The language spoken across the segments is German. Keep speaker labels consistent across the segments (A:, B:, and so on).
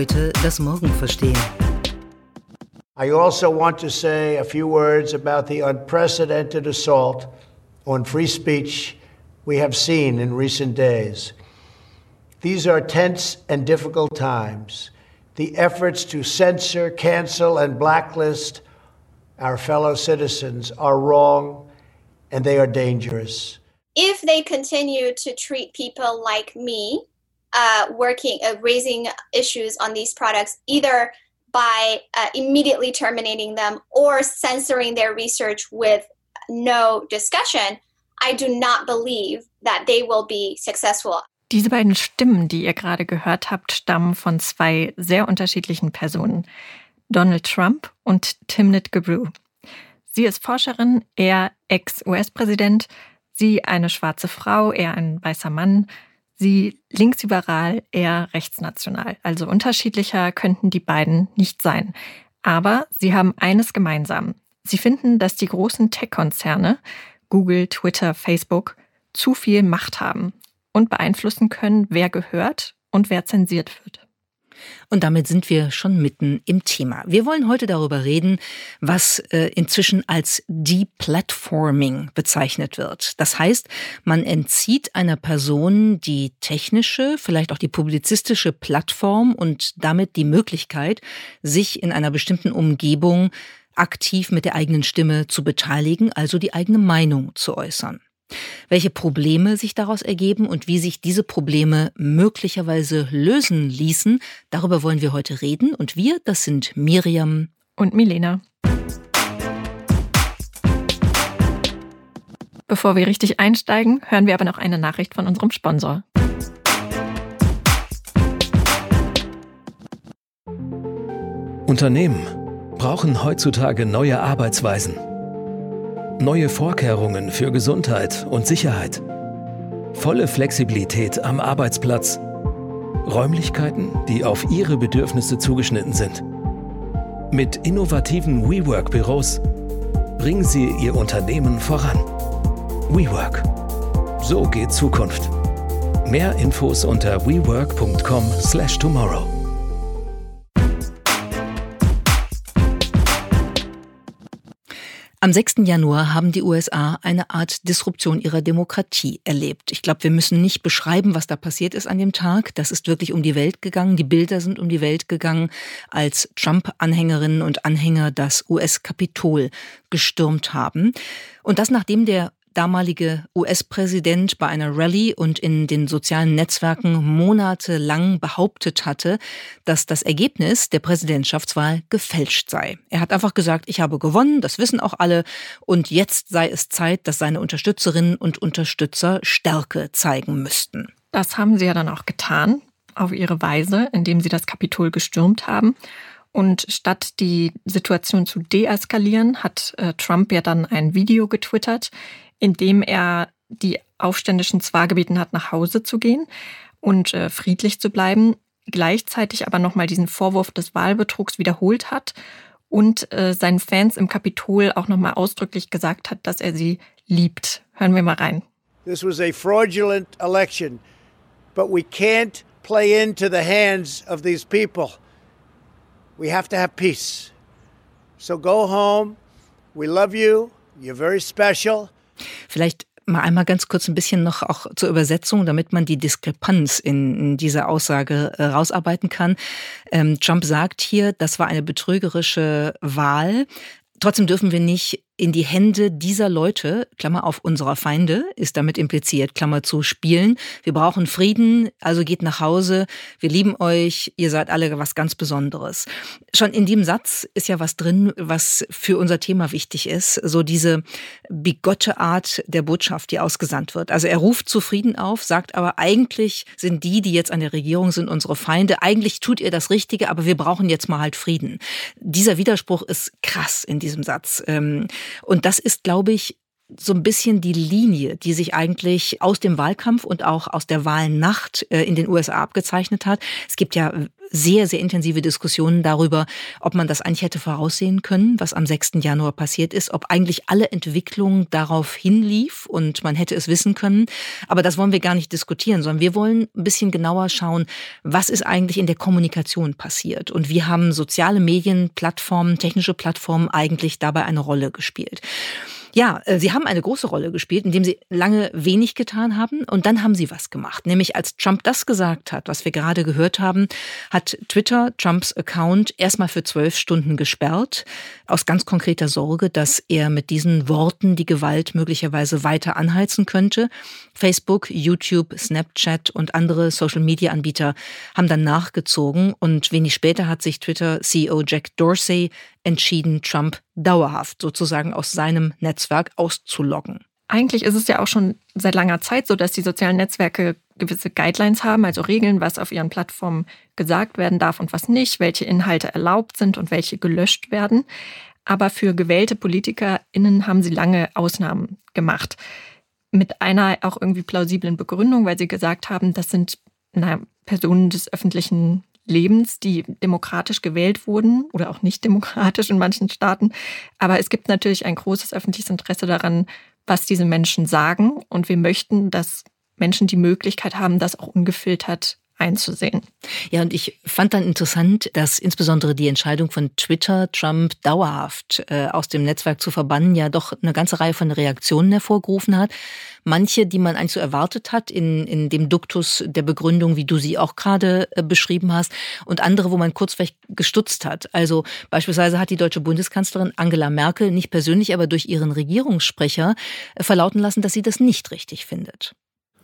A: heute das Morgen verstehen.
B: I also want to say a few words about the unprecedented assault on free speech we have seen in recent days. These are tense and difficult times. The efforts to censor, cancel, and blacklist our fellow citizens are wrong and they are dangerous.
C: If they continue to treat people like me, uh, working, uh, raising issues on these products, either by uh, immediately terminating them or censoring their research with no discussion, I do not believe that they will be successful.
D: Diese beiden Stimmen, die ihr gerade gehört habt, stammen von zwei sehr unterschiedlichen Personen. Donald Trump und Timnit Gebru. Sie ist Forscherin, er Ex-US-Präsident, sie eine schwarze Frau, er ein weißer Mann, sie linksliberal, er rechtsnational. Also unterschiedlicher könnten die beiden nicht sein. Aber sie haben eines gemeinsam. Sie finden, dass die großen Tech-Konzerne, Google, Twitter, Facebook, zu viel Macht haben und beeinflussen können, wer gehört und wer zensiert wird.
A: Und damit sind wir schon mitten im Thema. Wir wollen heute darüber reden, was äh, inzwischen als Deplatforming bezeichnet wird. Das heißt, man entzieht einer Person die technische, vielleicht auch die publizistische Plattform und damit die Möglichkeit, sich in einer bestimmten Umgebung aktiv mit der eigenen Stimme zu beteiligen, also die eigene Meinung zu äußern. Welche Probleme sich daraus ergeben und wie sich diese Probleme möglicherweise lösen ließen, darüber wollen wir heute reden. Und wir, das sind Miriam
D: und Milena. Bevor wir richtig einsteigen, hören wir aber noch eine Nachricht von unserem Sponsor.
E: Unternehmen brauchen heutzutage neue Arbeitsweisen neue Vorkehrungen für Gesundheit und Sicherheit, volle Flexibilität am Arbeitsplatz, Räumlichkeiten, die auf Ihre Bedürfnisse zugeschnitten sind. Mit innovativen WeWork-Büros bringen Sie Ihr Unternehmen voran. WeWork. So geht Zukunft. Mehr Infos unter wework.com/tomorrow.
A: Am 6. Januar haben die USA eine Art Disruption ihrer Demokratie erlebt. Ich glaube, wir müssen nicht beschreiben, was da passiert ist an dem Tag. Das ist wirklich um die Welt gegangen. Die Bilder sind um die Welt gegangen, als Trump-Anhängerinnen und Anhänger das US-Kapitol gestürmt haben. Und das nachdem der damalige US-Präsident bei einer Rallye und in den sozialen Netzwerken monatelang behauptet hatte, dass das Ergebnis der Präsidentschaftswahl gefälscht sei. Er hat einfach gesagt, ich habe gewonnen, das wissen auch alle, und jetzt sei es Zeit, dass seine Unterstützerinnen und Unterstützer Stärke zeigen müssten.
D: Das haben sie ja dann auch getan, auf ihre Weise, indem sie das Kapitol gestürmt haben. Und statt die Situation zu deeskalieren, hat äh, Trump ja dann ein Video getwittert, indem er die Aufständischen zwar gebeten hat, nach Hause zu gehen und äh, friedlich zu bleiben, gleichzeitig aber nochmal diesen Vorwurf des Wahlbetrugs wiederholt hat und äh, seinen Fans im Kapitol auch nochmal ausdrücklich gesagt hat, dass er sie liebt. Hören wir mal rein.
B: This was a fraudulent election, but we can't play into the hands of these people. We have to have peace. So go home. We love you. You're very special.
A: Vielleicht mal einmal ganz kurz ein bisschen noch auch zur Übersetzung, damit man die Diskrepanz in, dieser Aussage äh, rausarbeiten kann. Ähm, Trump sagt hier, das war eine betrügerische Wahl. Trotzdem dürfen wir nicht in die Hände dieser Leute, Klammer auf unserer Feinde, ist damit impliziert, Klammer zu spielen. Wir brauchen Frieden, also geht nach Hause, wir lieben euch, ihr seid alle was ganz Besonderes. Schon in dem Satz ist ja was drin, was für unser Thema wichtig ist, so diese bigotte Art der Botschaft, die ausgesandt wird. Also er ruft zu Frieden auf, sagt aber eigentlich sind die, die jetzt an der Regierung sind, unsere Feinde. Eigentlich tut ihr das Richtige, aber wir brauchen jetzt mal halt Frieden. Dieser Widerspruch ist krass in diesem Satz. Und das ist, glaube ich, so ein bisschen die Linie, die sich eigentlich aus dem Wahlkampf und auch aus der Wahlnacht äh, in den USA abgezeichnet hat. Es gibt ja sehr, sehr intensive Diskussionen darüber, ob man das eigentlich hätte voraussehen können, was am 6. Januar passiert ist, ob eigentlich alle Entwicklung darauf hinlief und man hätte es wissen können. Aber das wollen wir gar nicht diskutieren, sondern wir wollen ein bisschen genauer schauen, was ist eigentlich in der Kommunikation passiert. Und wie haben soziale Medien, Plattformen, technische Plattformen eigentlich dabei eine Rolle gespielt. Ja, äh, sie haben eine große Rolle gespielt, indem sie lange wenig getan haben und dann haben sie was gemacht. Nämlich als Trump das gesagt hat, was wir gerade gehört haben, hat Twitter Trumps Account erstmal für zwölf Stunden gesperrt, aus ganz konkreter Sorge, dass er mit diesen Worten die Gewalt möglicherweise weiter anheizen könnte. Facebook, YouTube, Snapchat und andere Social-Media-Anbieter haben dann nachgezogen und wenig später hat sich Twitter-CEO Jack Dorsey entschieden, Trump dauerhaft sozusagen aus seinem Netzwerk auszuloggen.
D: Eigentlich ist es ja auch schon seit langer Zeit so, dass die sozialen Netzwerke gewisse Guidelines haben, also Regeln, was auf ihren Plattformen gesagt werden darf und was nicht, welche Inhalte erlaubt sind und welche gelöscht werden. Aber für gewählte PolitikerInnen haben sie lange Ausnahmen gemacht. Mit einer auch irgendwie plausiblen Begründung, weil sie gesagt haben, das sind na, Personen des öffentlichen Lebens, die demokratisch gewählt wurden oder auch nicht demokratisch in manchen Staaten. Aber es gibt natürlich ein großes öffentliches Interesse daran, was diese Menschen sagen. Und wir möchten, dass Menschen die Möglichkeit haben, das auch ungefiltert einzusehen.
A: Ja, und ich fand dann interessant, dass insbesondere die Entscheidung von Twitter, Trump dauerhaft äh, aus dem Netzwerk zu verbannen, ja doch eine ganze Reihe von Reaktionen hervorgerufen hat. Manche, die man eigentlich so erwartet hat, in, in dem Duktus der Begründung, wie du sie auch gerade äh, beschrieben hast, und andere, wo man kurz vielleicht gestutzt hat. Also beispielsweise hat die deutsche Bundeskanzlerin Angela Merkel nicht persönlich, aber durch ihren Regierungssprecher äh, verlauten lassen, dass sie das nicht richtig findet.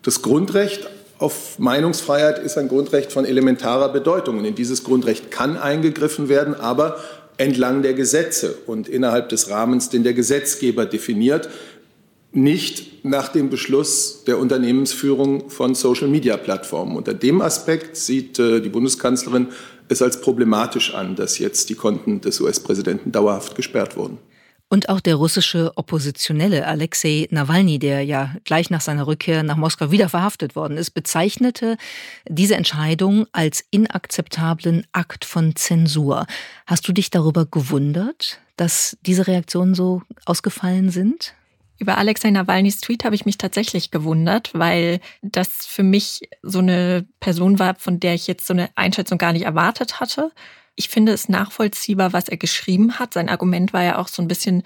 F: Das Grundrecht auf Meinungsfreiheit ist ein Grundrecht von elementarer Bedeutung. Und in dieses Grundrecht kann eingegriffen werden, aber entlang der Gesetze und innerhalb des Rahmens, den der Gesetzgeber definiert, nicht nach dem Beschluss der Unternehmensführung von Social-Media-Plattformen. Unter dem Aspekt sieht äh, die Bundeskanzlerin es als problematisch an, dass jetzt die Konten des US-Präsidenten dauerhaft gesperrt wurden.
A: Und auch der russische Oppositionelle Alexei Nawalny, der ja gleich nach seiner Rückkehr nach Moskau wieder verhaftet worden ist, bezeichnete diese Entscheidung als inakzeptablen Akt von Zensur. Hast du dich darüber gewundert, dass diese Reaktionen so ausgefallen sind?
D: Über Alexei Nawalnys Tweet habe ich mich tatsächlich gewundert, weil das für mich so eine Person war, von der ich jetzt so eine Einschätzung gar nicht erwartet hatte. Ich finde es nachvollziehbar, was er geschrieben hat. Sein Argument war ja auch so ein bisschen,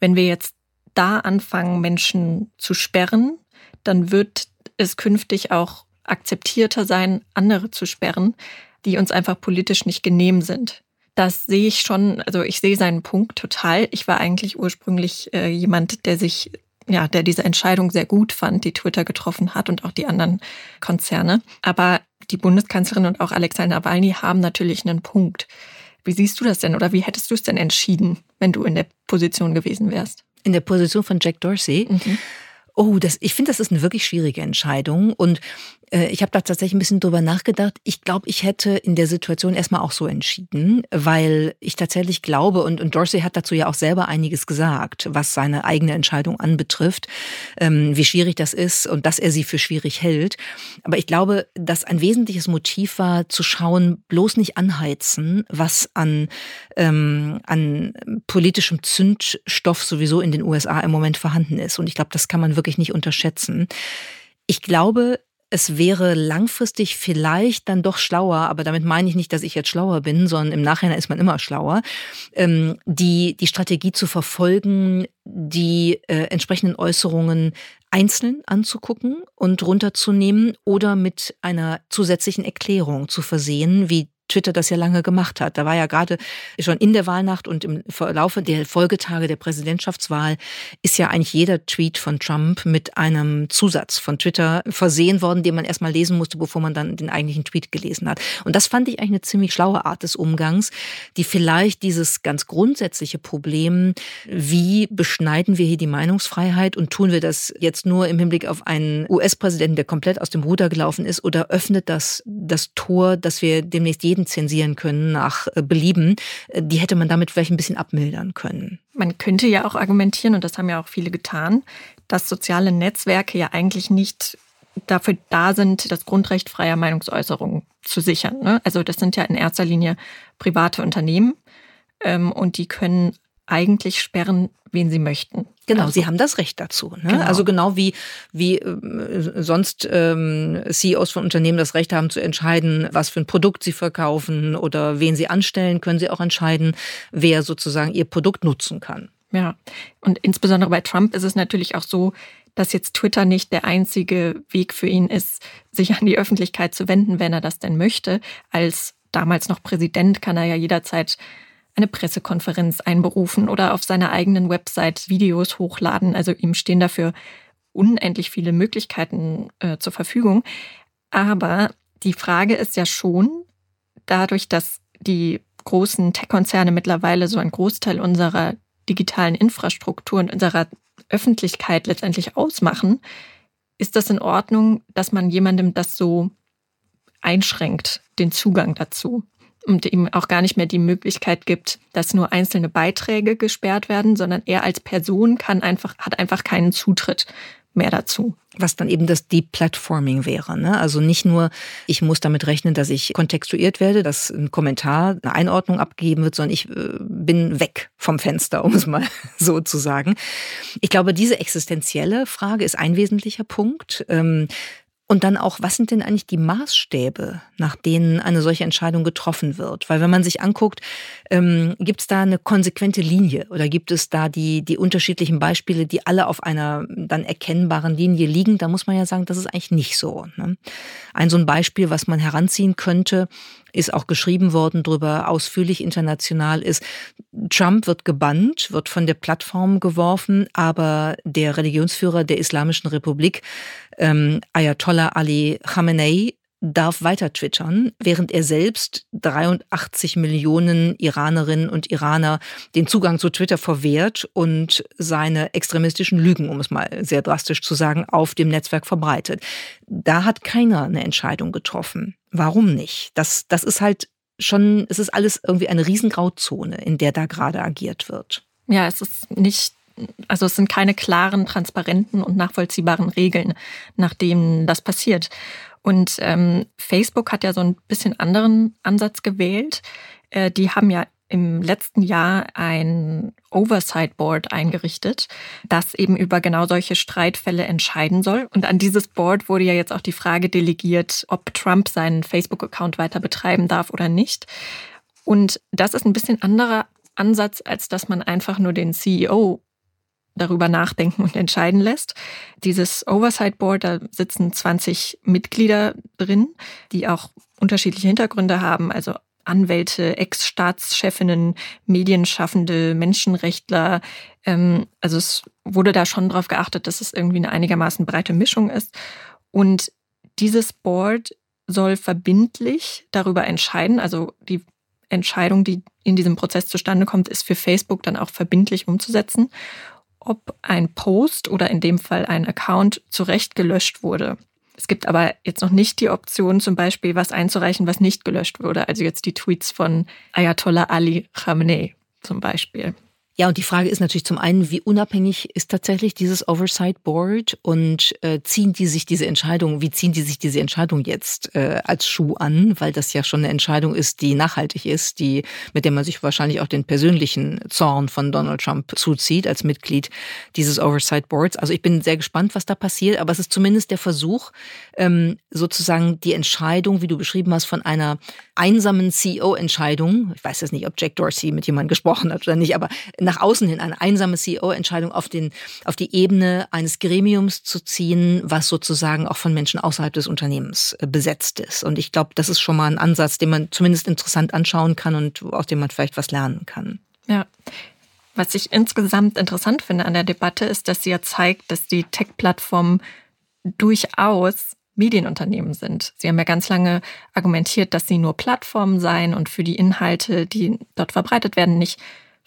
D: wenn wir jetzt da anfangen, Menschen zu sperren, dann wird es künftig auch akzeptierter sein, andere zu sperren, die uns einfach politisch nicht genehm sind. Das sehe ich schon, also ich sehe seinen Punkt total. Ich war eigentlich ursprünglich äh, jemand, der sich, ja, der diese Entscheidung sehr gut fand, die Twitter getroffen hat und auch die anderen Konzerne. Aber die Bundeskanzlerin und auch Alexei Nawalny haben natürlich einen Punkt. Wie siehst du das denn oder wie hättest du es denn entschieden, wenn du in der Position gewesen wärst?
A: In der Position von Jack Dorsey? Mhm. Oh, das, ich finde, das ist eine wirklich schwierige Entscheidung. Und ich habe da tatsächlich ein bisschen drüber nachgedacht. Ich glaube, ich hätte in der Situation erstmal auch so entschieden, weil ich tatsächlich glaube, und, und Dorsey hat dazu ja auch selber einiges gesagt, was seine eigene Entscheidung anbetrifft, ähm, wie schwierig das ist und dass er sie für schwierig hält. Aber ich glaube, dass ein wesentliches Motiv war, zu schauen, bloß nicht anheizen, was an, ähm, an politischem Zündstoff sowieso in den USA im Moment vorhanden ist. Und ich glaube, das kann man wirklich nicht unterschätzen. Ich glaube, es wäre langfristig vielleicht dann doch schlauer, aber damit meine ich nicht, dass ich jetzt schlauer bin, sondern im Nachhinein ist man immer schlauer, ähm, die, die Strategie zu verfolgen, die äh, entsprechenden Äußerungen einzeln anzugucken und runterzunehmen oder mit einer zusätzlichen Erklärung zu versehen, wie Twitter das ja lange gemacht hat. Da war ja gerade schon in der Wahlnacht und im Verlaufe der Folgetage der Präsidentschaftswahl ist ja eigentlich jeder Tweet von Trump mit einem Zusatz von Twitter versehen worden, den man erstmal lesen musste, bevor man dann den eigentlichen Tweet gelesen hat. Und das fand ich eigentlich eine ziemlich schlaue Art des Umgangs, die vielleicht dieses ganz grundsätzliche Problem, wie beschneiden wir hier die Meinungsfreiheit und tun wir das jetzt nur im Hinblick auf einen US-Präsidenten, der komplett aus dem Ruder gelaufen ist, oder öffnet das das Tor, dass wir demnächst jeden jeden zensieren können nach äh, Belieben, äh, die hätte man damit vielleicht ein bisschen abmildern können.
D: Man könnte ja auch argumentieren, und das haben ja auch viele getan, dass soziale Netzwerke ja eigentlich nicht dafür da sind, das Grundrecht freier Meinungsäußerung zu sichern. Ne? Also das sind ja in erster Linie private Unternehmen ähm, und die können eigentlich sperren, wen sie möchten.
A: Genau, also, sie haben das Recht dazu. Ne? Genau. Also genau wie, wie äh, sonst ähm, CEOs von Unternehmen das Recht haben zu entscheiden, was für ein Produkt sie verkaufen oder wen sie anstellen, können sie auch entscheiden, wer sozusagen ihr Produkt nutzen kann.
D: Ja, und insbesondere bei Trump ist es natürlich auch so, dass jetzt Twitter nicht der einzige Weg für ihn ist, sich an die Öffentlichkeit zu wenden, wenn er das denn möchte. Als damals noch Präsident kann er ja jederzeit eine Pressekonferenz einberufen oder auf seiner eigenen Website Videos hochladen. Also ihm stehen dafür unendlich viele Möglichkeiten äh, zur Verfügung. Aber die Frage ist ja schon, dadurch, dass die großen Tech-Konzerne mittlerweile so einen Großteil unserer digitalen Infrastruktur und unserer Öffentlichkeit letztendlich ausmachen, ist das in Ordnung, dass man jemandem das so einschränkt, den Zugang dazu und ihm auch gar nicht mehr die Möglichkeit gibt, dass nur einzelne Beiträge gesperrt werden, sondern er als Person kann einfach, hat einfach keinen Zutritt mehr dazu.
A: Was dann eben das Deplatforming wäre. Ne? Also nicht nur, ich muss damit rechnen, dass ich kontextuiert werde, dass ein Kommentar, eine Einordnung abgegeben wird, sondern ich äh, bin weg vom Fenster, um es mal so zu sagen. Ich glaube, diese existenzielle Frage ist ein wesentlicher Punkt. Ähm, und dann auch, was sind denn eigentlich die Maßstäbe, nach denen eine solche Entscheidung getroffen wird? Weil wenn man sich anguckt, ähm, gibt es da eine konsequente Linie oder gibt es da die, die unterschiedlichen Beispiele, die alle auf einer dann erkennbaren Linie liegen? Da muss man ja sagen, das ist eigentlich nicht so. Ne? Ein so ein Beispiel, was man heranziehen könnte, ist auch geschrieben worden darüber, ausführlich international ist, Trump wird gebannt, wird von der Plattform geworfen, aber der Religionsführer der Islamischen Republik, ähm, Ayatollah Ali Khamenei, darf weiter twittern, während er selbst 83 Millionen Iranerinnen und Iraner den Zugang zu Twitter verwehrt und seine extremistischen Lügen, um es mal sehr drastisch zu sagen, auf dem Netzwerk verbreitet. Da hat keiner eine Entscheidung getroffen. Warum nicht? Das, das ist halt schon, es ist alles irgendwie eine Riesengrauzone, in der da gerade agiert wird.
D: Ja, es ist nicht also es sind keine klaren, transparenten und nachvollziehbaren Regeln, nach denen das passiert. Und ähm, Facebook hat ja so ein bisschen anderen Ansatz gewählt. Äh, die haben ja im letzten Jahr ein Oversight Board eingerichtet, das eben über genau solche Streitfälle entscheiden soll. Und an dieses Board wurde ja jetzt auch die Frage delegiert, ob Trump seinen Facebook-Account weiter betreiben darf oder nicht. Und das ist ein bisschen anderer Ansatz, als dass man einfach nur den CEO darüber nachdenken und entscheiden lässt. Dieses Oversight Board, da sitzen 20 Mitglieder drin, die auch unterschiedliche Hintergründe haben, also Anwälte, Ex-Staatschefinnen, Medienschaffende, Menschenrechtler. Ähm, also es wurde da schon darauf geachtet, dass es irgendwie eine einigermaßen breite Mischung ist. Und dieses Board soll verbindlich darüber entscheiden, also die Entscheidung, die in diesem Prozess zustande kommt, ist für Facebook dann auch verbindlich umzusetzen ob ein Post oder in dem Fall ein Account zurecht gelöscht wurde. Es gibt aber jetzt noch nicht die Option, zum Beispiel was einzureichen, was nicht gelöscht wurde. Also jetzt die Tweets von Ayatollah Ali Khamenei zum Beispiel.
A: Ja, und die Frage ist natürlich zum einen, wie unabhängig ist tatsächlich dieses Oversight Board und äh, ziehen die sich diese Entscheidung, wie ziehen die sich diese Entscheidung jetzt äh, als Schuh an, weil das ja schon eine Entscheidung ist, die nachhaltig ist, die mit der man sich wahrscheinlich auch den persönlichen Zorn von Donald Trump zuzieht als Mitglied dieses Oversight Boards. Also ich bin sehr gespannt, was da passiert, aber es ist zumindest der Versuch, ähm, sozusagen die Entscheidung, wie du beschrieben hast, von einer einsamen CEO-Entscheidung, ich weiß jetzt nicht, ob Jack Dorsey mit jemandem gesprochen hat oder nicht, aber nach außen hin eine einsame CEO-Entscheidung auf, den, auf die Ebene eines Gremiums zu ziehen, was sozusagen auch von Menschen außerhalb des Unternehmens äh, besetzt ist. Und ich glaube, das ist schon mal ein Ansatz, den man zumindest interessant anschauen kann und aus dem man vielleicht was lernen kann.
D: Ja. Was ich insgesamt interessant finde an der Debatte ist, dass sie ja zeigt, dass die Tech-Plattformen durchaus Medienunternehmen sind. Sie haben ja ganz lange argumentiert, dass sie nur Plattformen seien und für die Inhalte, die dort verbreitet werden, nicht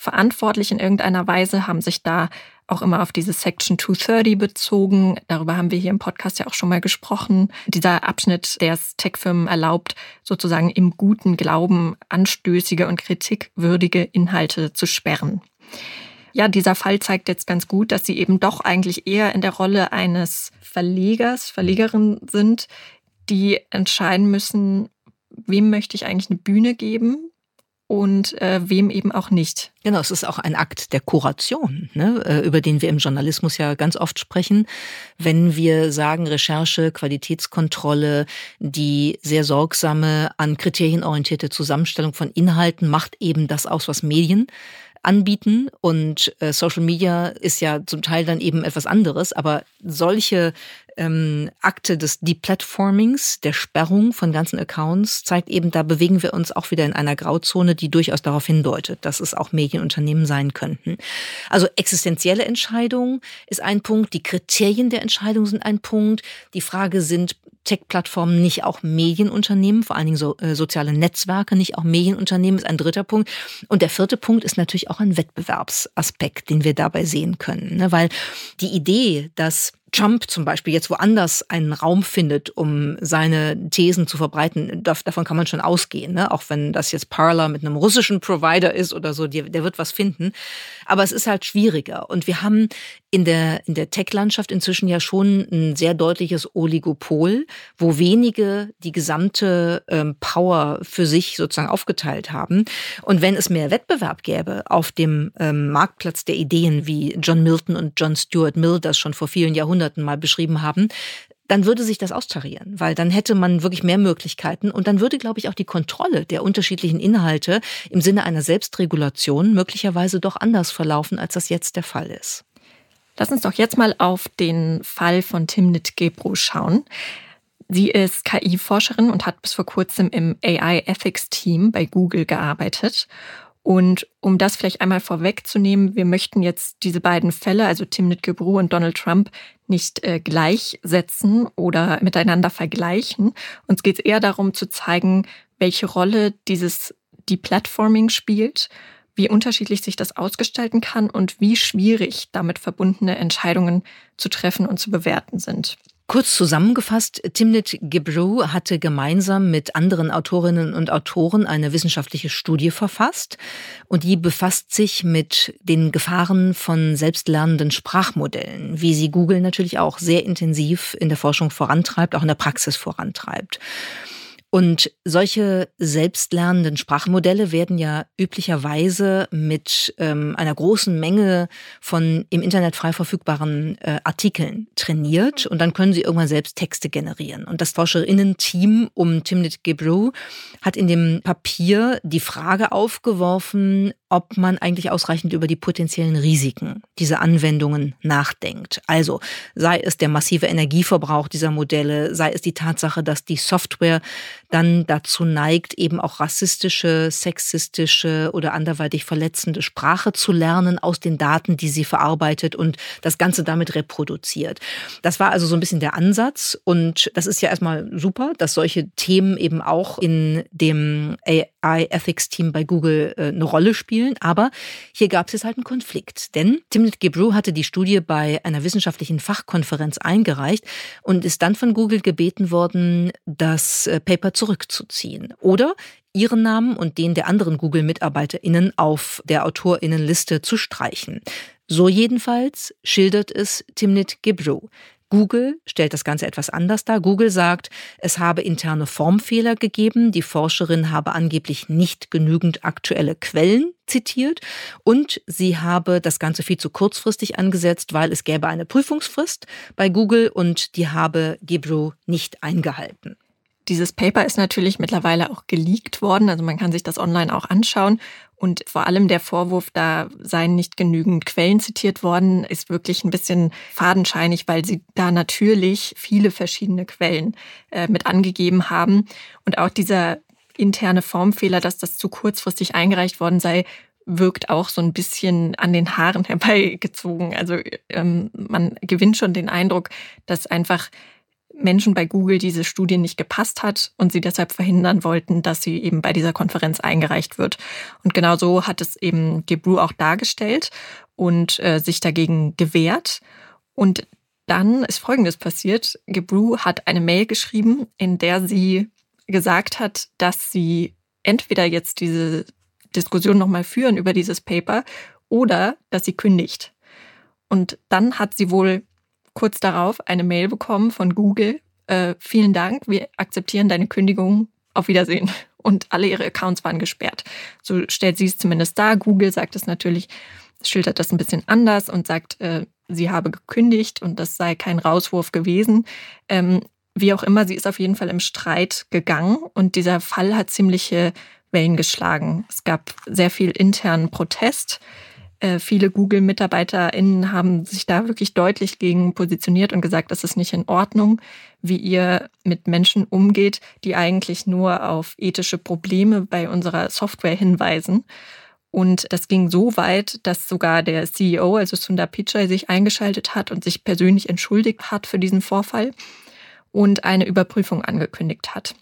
D: verantwortlich in irgendeiner Weise, haben sich da auch immer auf diese Section 230 bezogen. Darüber haben wir hier im Podcast ja auch schon mal gesprochen. Dieser Abschnitt, der es Tech-Firmen erlaubt, sozusagen im guten Glauben anstößige und kritikwürdige Inhalte zu sperren. Ja, dieser Fall zeigt jetzt ganz gut, dass Sie eben doch eigentlich eher in der Rolle eines Verlegers, Verlegerin sind, die entscheiden müssen, wem möchte ich eigentlich eine Bühne geben und äh, wem eben auch nicht.
A: Genau, es ist auch ein Akt der Kuration, ne, äh, über den wir im Journalismus ja ganz oft sprechen. Wenn wir sagen Recherche, Qualitätskontrolle, die sehr sorgsame, an Kriterien orientierte Zusammenstellung von Inhalten macht eben das aus, was Medien anbieten. Und äh, Social Media ist ja zum Teil dann eben etwas anderes, aber solche ähm, Akte des Deplatformings, der Sperrung von ganzen Accounts, zeigt eben, da bewegen wir uns auch wieder in einer Grauzone, die durchaus darauf hindeutet, dass es auch Medienunternehmen sein könnten. Also existenzielle Entscheidung ist ein Punkt, die Kriterien der Entscheidung sind ein Punkt, die Frage sind Tech-Plattformen nicht auch Medienunternehmen, vor allen Dingen so, äh, soziale Netzwerke nicht auch Medienunternehmen, ist ein dritter Punkt. Und der vierte Punkt ist natürlich auch ein Wettbewerbsaspekt, den wir dabei sehen können. Ne? Weil die Idee, dass Trump zum Beispiel jetzt woanders einen Raum findet, um seine Thesen zu verbreiten, davon kann man schon ausgehen. Ne? Auch wenn das jetzt Parler mit einem russischen Provider ist oder so, der wird was finden. Aber es ist halt schwieriger. Und wir haben in der, in der Tech-Landschaft inzwischen ja schon ein sehr deutliches Oligopol, wo wenige die gesamte ähm, Power für sich sozusagen aufgeteilt haben. Und wenn es mehr Wettbewerb gäbe auf dem ähm, Marktplatz der Ideen, wie John Milton und John Stuart Mill das schon vor vielen Jahrhunderten mal beschrieben haben, dann würde sich das austarieren, weil dann hätte man wirklich mehr Möglichkeiten und dann würde, glaube ich, auch die Kontrolle der unterschiedlichen Inhalte im Sinne einer Selbstregulation möglicherweise doch anders verlaufen, als das jetzt der Fall ist.
D: Lass uns doch jetzt mal auf den Fall von Timnit Gebru schauen. Sie ist KI-Forscherin und hat bis vor kurzem im AI Ethics Team bei Google gearbeitet. Und um das vielleicht einmal vorwegzunehmen, wir möchten jetzt diese beiden Fälle, also Timnit Gebru und Donald Trump, nicht äh, gleichsetzen oder miteinander vergleichen. Uns geht es eher darum zu zeigen, welche Rolle dieses Deplatforming spielt wie unterschiedlich sich das ausgestalten kann und wie schwierig damit verbundene Entscheidungen zu treffen und zu bewerten sind.
A: Kurz zusammengefasst, Timnit Gebru hatte gemeinsam mit anderen Autorinnen und Autoren eine wissenschaftliche Studie verfasst und die befasst sich mit den Gefahren von selbstlernenden Sprachmodellen, wie sie Google natürlich auch sehr intensiv in der Forschung vorantreibt, auch in der Praxis vorantreibt. Und solche selbstlernenden Sprachmodelle werden ja üblicherweise mit ähm, einer großen Menge von im Internet frei verfügbaren äh, Artikeln trainiert und dann können sie irgendwann selbst Texte generieren. Und das Forscherinnen-Team um Timnit Gebru hat in dem Papier die Frage aufgeworfen, ob man eigentlich ausreichend über die potenziellen Risiken dieser Anwendungen nachdenkt. Also sei es der massive Energieverbrauch dieser Modelle, sei es die Tatsache, dass die Software dann dazu neigt, eben auch rassistische, sexistische oder anderweitig verletzende Sprache zu lernen aus den Daten, die sie verarbeitet und das Ganze damit reproduziert. Das war also so ein bisschen der Ansatz und das ist ja erstmal super, dass solche Themen eben auch in dem Ethics Team bei Google äh, eine Rolle spielen. Aber hier gab es jetzt halt einen Konflikt, denn Timnit Gebru hatte die Studie bei einer wissenschaftlichen Fachkonferenz eingereicht und ist dann von Google gebeten worden, das äh, Paper zu zurückzuziehen oder ihren Namen und den der anderen Google-MitarbeiterInnen auf der AutorInnenliste zu streichen. So jedenfalls schildert es Timnit Gebru. Google stellt das Ganze etwas anders dar. Google sagt, es habe interne Formfehler gegeben, die Forscherin habe angeblich nicht genügend aktuelle Quellen zitiert und sie habe das Ganze viel zu kurzfristig angesetzt, weil es gäbe eine Prüfungsfrist bei Google und die habe Gebru nicht eingehalten.
D: Dieses Paper ist natürlich mittlerweile auch geleakt worden, also man kann sich das online auch anschauen. Und vor allem der Vorwurf, da seien nicht genügend Quellen zitiert worden, ist wirklich ein bisschen fadenscheinig, weil sie da natürlich viele verschiedene Quellen äh, mit angegeben haben. Und auch dieser interne Formfehler, dass das zu kurzfristig eingereicht worden sei, wirkt auch so ein bisschen an den Haaren herbeigezogen. Also ähm, man gewinnt schon den Eindruck, dass einfach Menschen bei Google diese Studie nicht gepasst hat und sie deshalb verhindern wollten, dass sie eben bei dieser Konferenz eingereicht wird. Und genau so hat es eben Gebru auch dargestellt und äh, sich dagegen gewehrt. Und dann ist Folgendes passiert. Gebru hat eine Mail geschrieben, in der sie gesagt hat, dass sie entweder jetzt diese Diskussion nochmal führen über dieses Paper oder dass sie kündigt. Und dann hat sie wohl kurz darauf eine Mail bekommen von Google. Äh, vielen Dank, wir akzeptieren deine Kündigung. Auf Wiedersehen. Und alle ihre Accounts waren gesperrt. So stellt sie es zumindest dar. Google sagt es natürlich, schildert das ein bisschen anders und sagt, äh, sie habe gekündigt und das sei kein Rauswurf gewesen. Ähm, wie auch immer, sie ist auf jeden Fall im Streit gegangen und dieser Fall hat ziemliche Wellen geschlagen. Es gab sehr viel internen Protest. Äh, viele Google-MitarbeiterInnen haben sich da wirklich deutlich gegen positioniert und gesagt, das ist nicht in Ordnung, wie ihr mit Menschen umgeht, die eigentlich nur auf ethische Probleme bei unserer Software hinweisen. Und das ging so weit, dass sogar der CEO, also Sundar Pichai, sich eingeschaltet hat und sich persönlich entschuldigt hat für diesen Vorfall und eine Überprüfung angekündigt hat.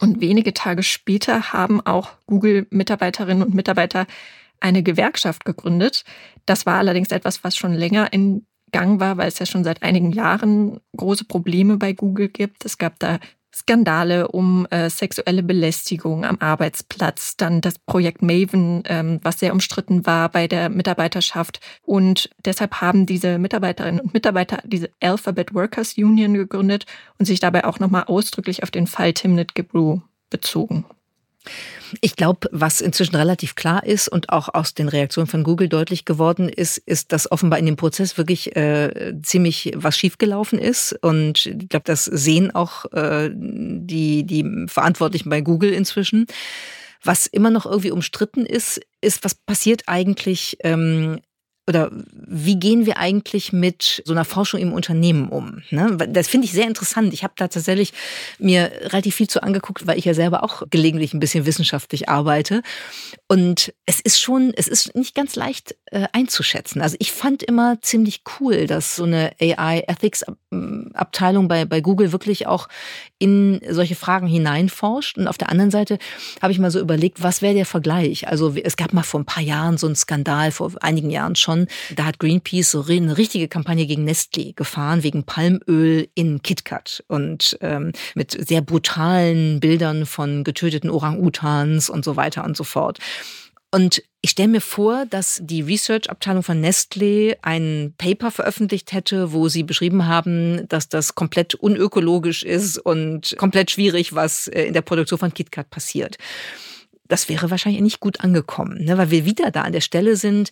D: Und wenige Tage später haben auch Google-Mitarbeiterinnen und Mitarbeiter eine Gewerkschaft gegründet. Das war allerdings etwas, was schon länger in Gang war, weil es ja schon seit einigen Jahren große Probleme bei Google gibt. Es gab da Skandale um äh, sexuelle Belästigung am Arbeitsplatz, dann das Projekt Maven, ähm, was sehr umstritten war bei der Mitarbeiterschaft. Und deshalb haben diese Mitarbeiterinnen und Mitarbeiter diese Alphabet Workers Union gegründet und sich dabei auch nochmal ausdrücklich auf den Fall Timnit Gebru bezogen.
A: Ich glaube, was inzwischen relativ klar ist und auch aus den Reaktionen von Google deutlich geworden ist, ist, dass offenbar in dem Prozess wirklich äh, ziemlich was schiefgelaufen ist. Und ich glaube, das sehen auch äh, die, die Verantwortlichen bei Google inzwischen. Was immer noch irgendwie umstritten ist, ist, was passiert eigentlich ähm, oder wie gehen wir eigentlich mit so einer Forschung im Unternehmen um? Ne? Das finde ich sehr interessant. Ich habe da tatsächlich mir relativ viel zu angeguckt, weil ich ja selber auch gelegentlich ein bisschen wissenschaftlich arbeite. Und es ist schon, es ist nicht ganz leicht äh, einzuschätzen. Also ich fand immer ziemlich cool, dass so eine AI Ethics Abteilung bei, bei Google wirklich auch in solche Fragen hineinforscht. Und auf der anderen Seite habe ich mal so überlegt, was wäre der Vergleich? Also es gab mal vor ein paar Jahren so einen Skandal, vor einigen Jahren schon, schon, da hat Greenpeace so eine richtige Kampagne gegen Nestlé gefahren, wegen Palmöl in KitKat und ähm, mit sehr brutalen Bildern von getöteten Orang-Utans und so weiter und so fort. Und ich stelle mir vor, dass die Research-Abteilung von Nestlé ein Paper veröffentlicht hätte, wo sie beschrieben haben, dass das komplett unökologisch ist und komplett schwierig, was äh, in der Produktion von KitKat passiert. Das wäre wahrscheinlich nicht gut angekommen, ne? weil wir wieder da an der Stelle sind,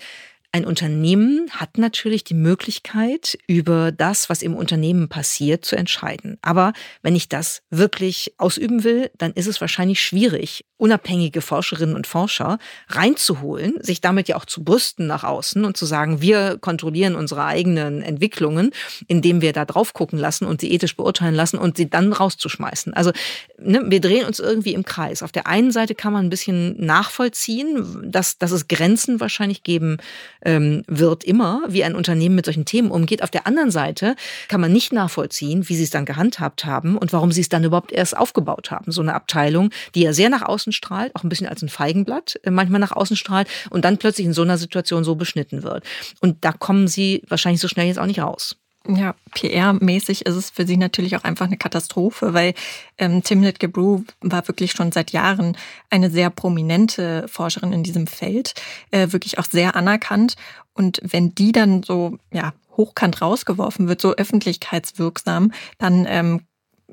A: ein Unternehmen hat natürlich die Möglichkeit, über das, was im Unternehmen passiert, zu entscheiden. Aber wenn ich das wirklich ausüben will, dann ist es wahrscheinlich schwierig, unabhängige Forscherinnen und Forscher reinzuholen, sich damit ja auch zu brüsten nach außen und zu sagen, wir kontrollieren unsere eigenen Entwicklungen, indem wir da drauf gucken lassen und sie ethisch beurteilen lassen und sie dann rauszuschmeißen. Also ne, wir drehen uns irgendwie im Kreis. Auf der einen Seite kann man ein bisschen nachvollziehen, dass, dass es Grenzen wahrscheinlich geben ähm, wird immer, wie ein Unternehmen mit solchen Themen umgeht. Auf der anderen Seite kann man nicht nachvollziehen, wie sie es dann gehandhabt haben und warum sie es dann überhaupt erst aufgebaut haben. So eine Abteilung, die ja sehr nach außen strahlt, auch ein bisschen als ein Feigenblatt äh, manchmal nach außen strahlt und dann plötzlich in so einer Situation so beschnitten wird. Und da kommen sie wahrscheinlich so schnell jetzt auch nicht raus.
D: Ja, PR-mäßig ist es für sie natürlich auch einfach eine Katastrophe, weil ähm, Timnit Gebru war wirklich schon seit Jahren eine sehr prominente Forscherin in diesem Feld, äh, wirklich auch sehr anerkannt. Und wenn die dann so ja hochkant rausgeworfen wird, so öffentlichkeitswirksam, dann ähm,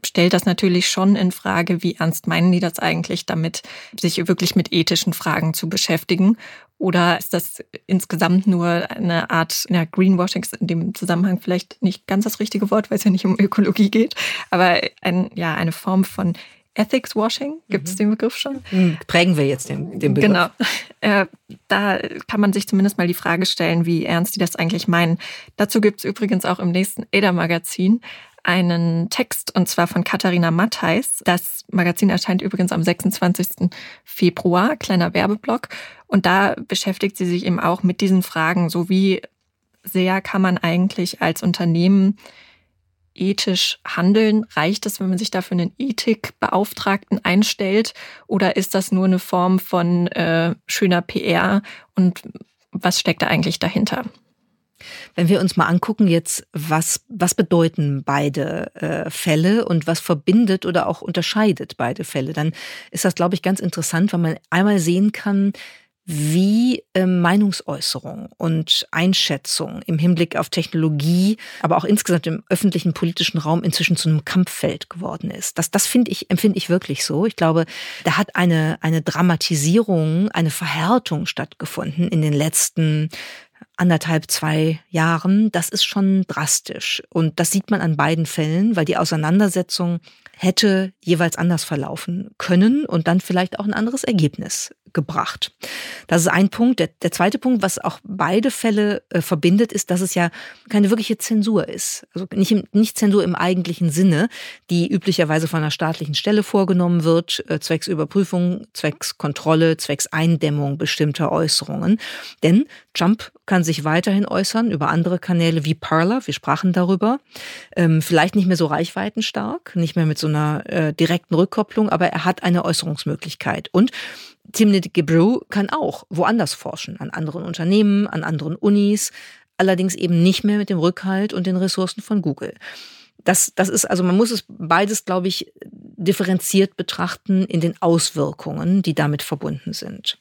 D: stellt das natürlich schon in Frage, wie ernst meinen die das eigentlich damit, sich wirklich mit ethischen Fragen zu beschäftigen? Oder ist das insgesamt nur eine Art ja, Greenwashing, ist in dem Zusammenhang vielleicht nicht ganz das richtige Wort, weil es ja nicht um Ökologie geht, aber ein, ja, eine Form von Ethics Washing, gibt es mhm. den Begriff schon?
A: Hm, prägen wir jetzt den, den Begriff.
D: Genau. Äh, da kann man sich zumindest mal die Frage stellen, wie ernst die das eigentlich meinen. Dazu gibt es übrigens auch im nächsten ADA-Magazin einen Text und zwar von Katharina Mattheis. Das Magazin erscheint übrigens am 26. Februar, kleiner Werbeblock. Und da beschäftigt sie sich eben auch mit diesen Fragen, so wie sehr kann man eigentlich als Unternehmen ethisch handeln? Reicht es, wenn man sich dafür einen Ethikbeauftragten einstellt? Oder ist das nur eine Form von äh, schöner PR? Und was steckt da eigentlich dahinter?
A: Wenn wir uns mal angucken jetzt, was, was bedeuten beide äh, Fälle und was verbindet oder auch unterscheidet beide Fälle, dann ist das, glaube ich, ganz interessant, weil man einmal sehen kann, wie äh, Meinungsäußerung und Einschätzung im Hinblick auf Technologie, aber auch insgesamt im öffentlichen politischen Raum inzwischen zu einem Kampffeld geworden ist. Das, das finde ich, empfinde ich wirklich so. Ich glaube, da hat eine, eine Dramatisierung, eine Verhärtung stattgefunden in den letzten anderthalb, zwei Jahren. Das ist schon drastisch. Und das sieht man an beiden Fällen, weil die Auseinandersetzung hätte jeweils anders verlaufen können und dann vielleicht auch ein anderes Ergebnis gebracht. Das ist ein Punkt. Der, der zweite Punkt, was auch beide Fälle äh, verbindet, ist, dass es ja keine wirkliche Zensur ist. Also nicht, im, nicht Zensur im eigentlichen Sinne, die üblicherweise von einer staatlichen Stelle vorgenommen wird, äh, zwecks Überprüfung, zwecks Kontrolle, zwecks Eindämmung bestimmter Äußerungen. Denn Trump kann sich weiterhin äußern über andere Kanäle wie Parler, wir sprachen darüber, ähm, vielleicht nicht mehr so reichweitenstark, nicht mehr mit so einer äh, direkten Rückkopplung, aber er hat eine Äußerungsmöglichkeit. Und Timnit Gebru kann auch woanders forschen, an anderen Unternehmen, an anderen Unis, allerdings eben nicht mehr mit dem Rückhalt und den Ressourcen von Google. Das, das ist also, man muss es beides, glaube ich, differenziert betrachten in den Auswirkungen, die damit verbunden sind.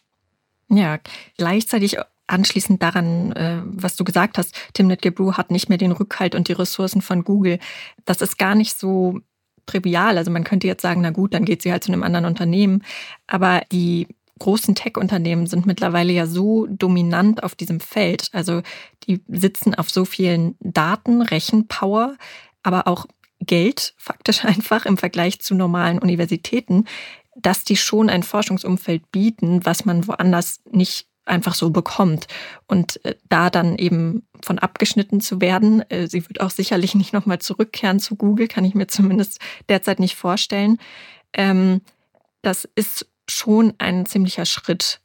D: Ja, gleichzeitig anschließend daran, äh, was du gesagt hast, Timnit Gebru hat nicht mehr den Rückhalt und die Ressourcen von Google. Das ist gar nicht so trivial. Also man könnte jetzt sagen, na gut, dann geht sie halt zu einem anderen Unternehmen. Aber die großen Tech-Unternehmen sind mittlerweile ja so dominant auf diesem Feld. Also die sitzen auf so vielen Daten, Rechenpower, aber auch Geld faktisch einfach im Vergleich zu normalen Universitäten, dass die schon ein Forschungsumfeld bieten, was man woanders nicht einfach so bekommt. Und äh, da dann eben von abgeschnitten zu werden, äh, sie wird auch sicherlich nicht nochmal zurückkehren zu Google, kann ich mir zumindest derzeit nicht vorstellen. Ähm, das ist schon ein ziemlicher Schritt.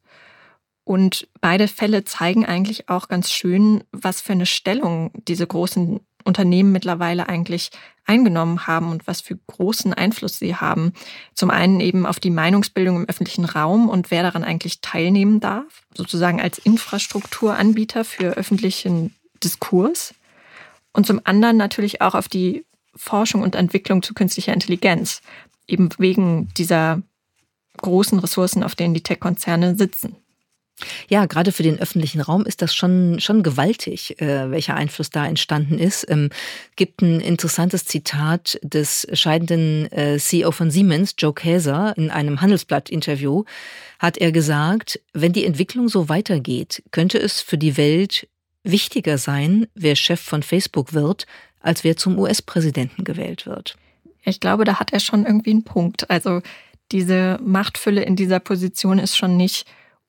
D: Und beide Fälle zeigen eigentlich auch ganz schön, was für eine Stellung diese großen Unternehmen mittlerweile eigentlich eingenommen haben und was für großen Einfluss sie haben. Zum einen eben auf die Meinungsbildung im öffentlichen Raum und wer daran eigentlich teilnehmen darf, sozusagen als Infrastrukturanbieter für öffentlichen Diskurs. Und zum anderen natürlich auch auf die Forschung und Entwicklung zu künstlicher Intelligenz, eben wegen dieser großen Ressourcen, auf denen die Tech-Konzerne sitzen.
A: Ja, gerade für den öffentlichen Raum ist das schon, schon gewaltig, äh, welcher Einfluss da entstanden ist. Ähm, gibt ein interessantes Zitat des scheidenden äh, CEO von Siemens, Joe Käser, in einem Handelsblatt-Interview hat er gesagt, wenn die Entwicklung so weitergeht, könnte es für die Welt wichtiger sein, wer Chef von Facebook wird, als wer zum US-Präsidenten gewählt wird.
D: Ich glaube, da hat er schon irgendwie einen Punkt. Also diese Machtfülle in dieser Position ist schon nicht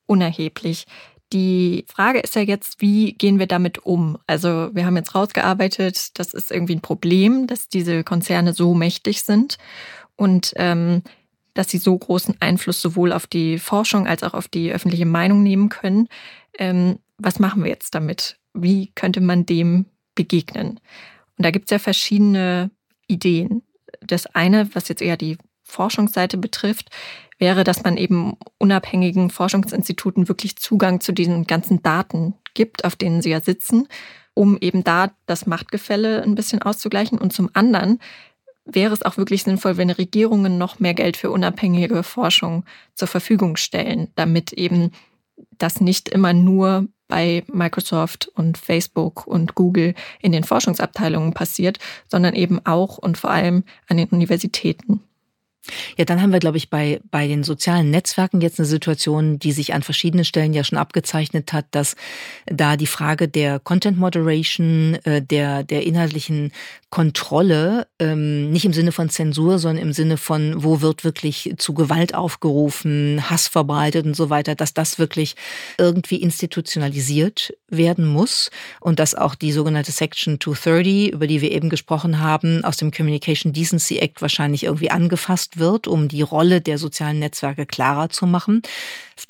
D: unerheblich. Die Frage ist ja jetzt, wie gehen wir damit um? Also wir haben jetzt rausgearbeitet, das ist irgendwie ein Problem, dass diese Konzerne so mächtig sind und ähm, dass sie so großen Einfluss sowohl auf die Forschung als auch auf die öffentliche Meinung nehmen können. Ähm, was machen wir jetzt damit? Wie könnte man dem begegnen? Und da gibt es ja verschiedene Ideen. Das eine, was jetzt eher die Forschungsseite betrifft, wäre, dass man eben unabhängigen Forschungsinstituten wirklich Zugang zu diesen ganzen Daten gibt, auf denen sie ja sitzen, um eben da das Machtgefälle ein bisschen auszugleichen. Und zum anderen wäre es auch wirklich sinnvoll, wenn Regierungen noch mehr Geld für unabhängige Forschung zur Verfügung stellen, damit eben das nicht immer nur bei Microsoft und Facebook und Google in den Forschungsabteilungen passiert, sondern eben auch und vor allem an den Universitäten.
A: Ja, dann haben wir, glaube ich, bei, bei den sozialen Netzwerken jetzt eine Situation, die sich an verschiedenen Stellen ja schon abgezeichnet hat, dass da die Frage der Content Moderation, äh, der, der inhaltlichen Kontrolle, ähm, nicht im Sinne von Zensur, sondern im Sinne von, wo wird wirklich zu Gewalt aufgerufen, Hass verbreitet und so weiter, dass das wirklich irgendwie institutionalisiert werden muss und dass auch die sogenannte Section 230, über die wir eben gesprochen haben, aus dem Communication Decency Act wahrscheinlich irgendwie angefasst genutzt wird, um die Rolle der sozialen Netzwerke klarer zu machen.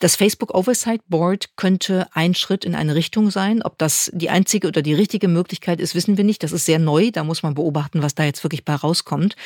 A: Das Facebook Oversight Board könnte ein Schritt in eine Richtung sein. Ob das die einzige oder die richtige Möglichkeit ist, wissen wir nicht. Das ist sehr neu. Da muss man beobachten, was da jetzt wirklich bei rauskommt.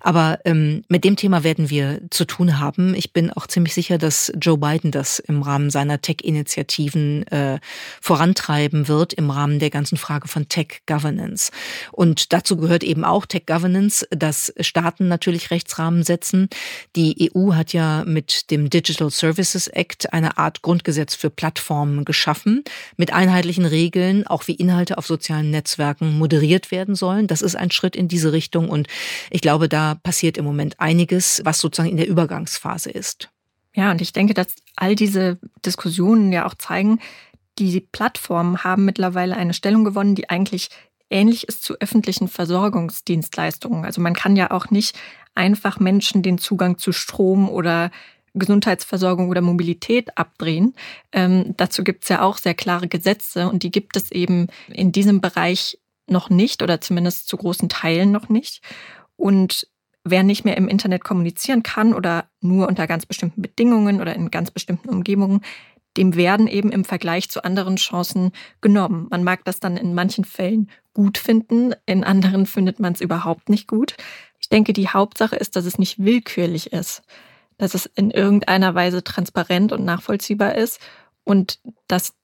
A: Aber ähm, mit dem Thema werden wir zu tun haben. Ich bin auch ziemlich sicher, dass Joe Biden das im Rahmen seiner Tech-Initiativen äh, vorantreiben wird, im Rahmen der ganzen Frage von Tech Governance. Und dazu gehört eben auch Tech Governance, dass Staaten natürlich Rechtsrahmen setzen umsetzen. Die EU hat ja mit dem Digital Services Act eine Art Grundgesetz für Plattformen geschaffen, mit einheitlichen Regeln, auch wie Inhalte auf sozialen Netzwerken moderiert werden sollen. Das ist ein Schritt in diese Richtung und ich glaube, da passiert im Moment einiges, was sozusagen in der Übergangsphase ist.
D: Ja, und ich denke, dass all diese Diskussionen ja auch zeigen, die Plattformen haben mittlerweile eine Stellung gewonnen, die eigentlich ähnlich ist zu öffentlichen Versorgungsdienstleistungen. Also man kann ja auch nicht einfach Menschen den Zugang zu Strom oder Gesundheitsversorgung oder Mobilität abdrehen. Ähm, dazu gibt es ja auch sehr klare Gesetze und die gibt es eben in diesem Bereich noch nicht oder zumindest zu großen Teilen noch nicht. Und wer nicht mehr im Internet kommunizieren kann oder nur unter ganz bestimmten Bedingungen oder in ganz bestimmten Umgebungen, dem werden eben im Vergleich zu anderen Chancen genommen. Man mag das dann in manchen Fällen gut finden, in anderen findet man es überhaupt nicht gut. Ich denke, die Hauptsache ist, dass es nicht willkürlich ist, dass es in irgendeiner Weise transparent und nachvollziehbar ist und dass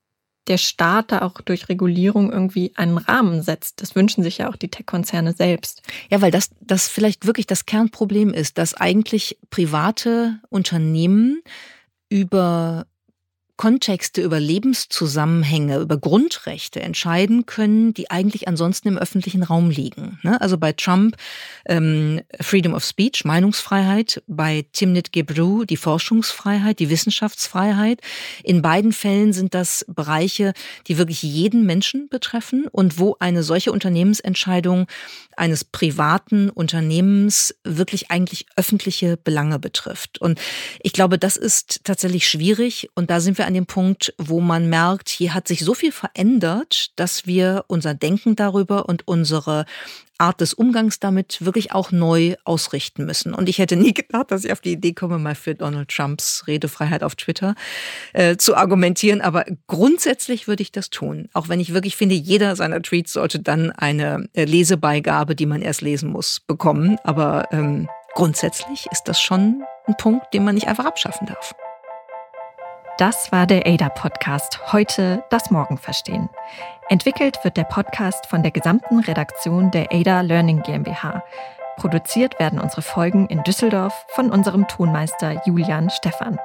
D: der Staat da auch durch Regulierung irgendwie einen Rahmen setzt. Das wünschen sich ja auch die Tech-Konzerne selbst.
A: Ja, weil das, das vielleicht wirklich das Kernproblem ist, dass eigentlich private Unternehmen über Kontexte, über Lebenszusammenhänge, über Grundrechte entscheiden können, die eigentlich ansonsten im öffentlichen Raum liegen. Ne? Also bei Trump ähm, Freedom of Speech, Meinungsfreiheit, bei Timnit Gebru die Forschungsfreiheit, die Wissenschaftsfreiheit. In beiden Fällen sind das Bereiche, die wirklich jeden Menschen betreffen und wo eine solche Unternehmensentscheidung eines privaten Unternehmens wirklich eigentlich öffentliche Belange betrifft. Und ich glaube, das ist tatsächlich schwierig und da sind an dem Punkt, wo man merkt, hier hat sich so viel verändert, dass wir unser Denken darüber und unsere Art des Umgangs damit wirklich auch neu ausrichten müssen. Und ich hätte nie gedacht, dass ich auf die Idee komme, mal für Donald Trumps Redefreiheit auf Twitter äh, zu argumentieren. Aber grundsätzlich würde ich das tun. Auch wenn ich wirklich finde, jeder seiner Tweets sollte dann eine äh, Lesebeigabe, die man erst lesen muss, bekommen. Aber ähm, grundsätzlich ist das schon ein Punkt, den man nicht einfach abschaffen darf.
D: Das war der ADA-Podcast. Heute das Morgen verstehen. Entwickelt wird der Podcast von der gesamten Redaktion der ADA Learning GmbH. Produziert werden unsere Folgen in Düsseldorf von unserem Tonmeister Julian Stephan.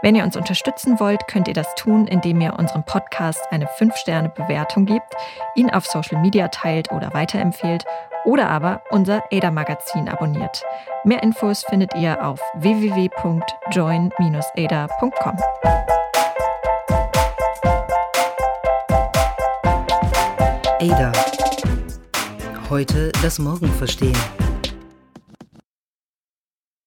D: Wenn ihr uns unterstützen wollt, könnt ihr das tun, indem ihr unserem Podcast eine 5-Sterne-Bewertung gebt, ihn auf Social Media teilt oder weiterempfehlt oder aber unser ADA-Magazin abonniert. Mehr Infos findet ihr auf www.join-ada.com.
A: Ada. Heute das Morgen verstehen.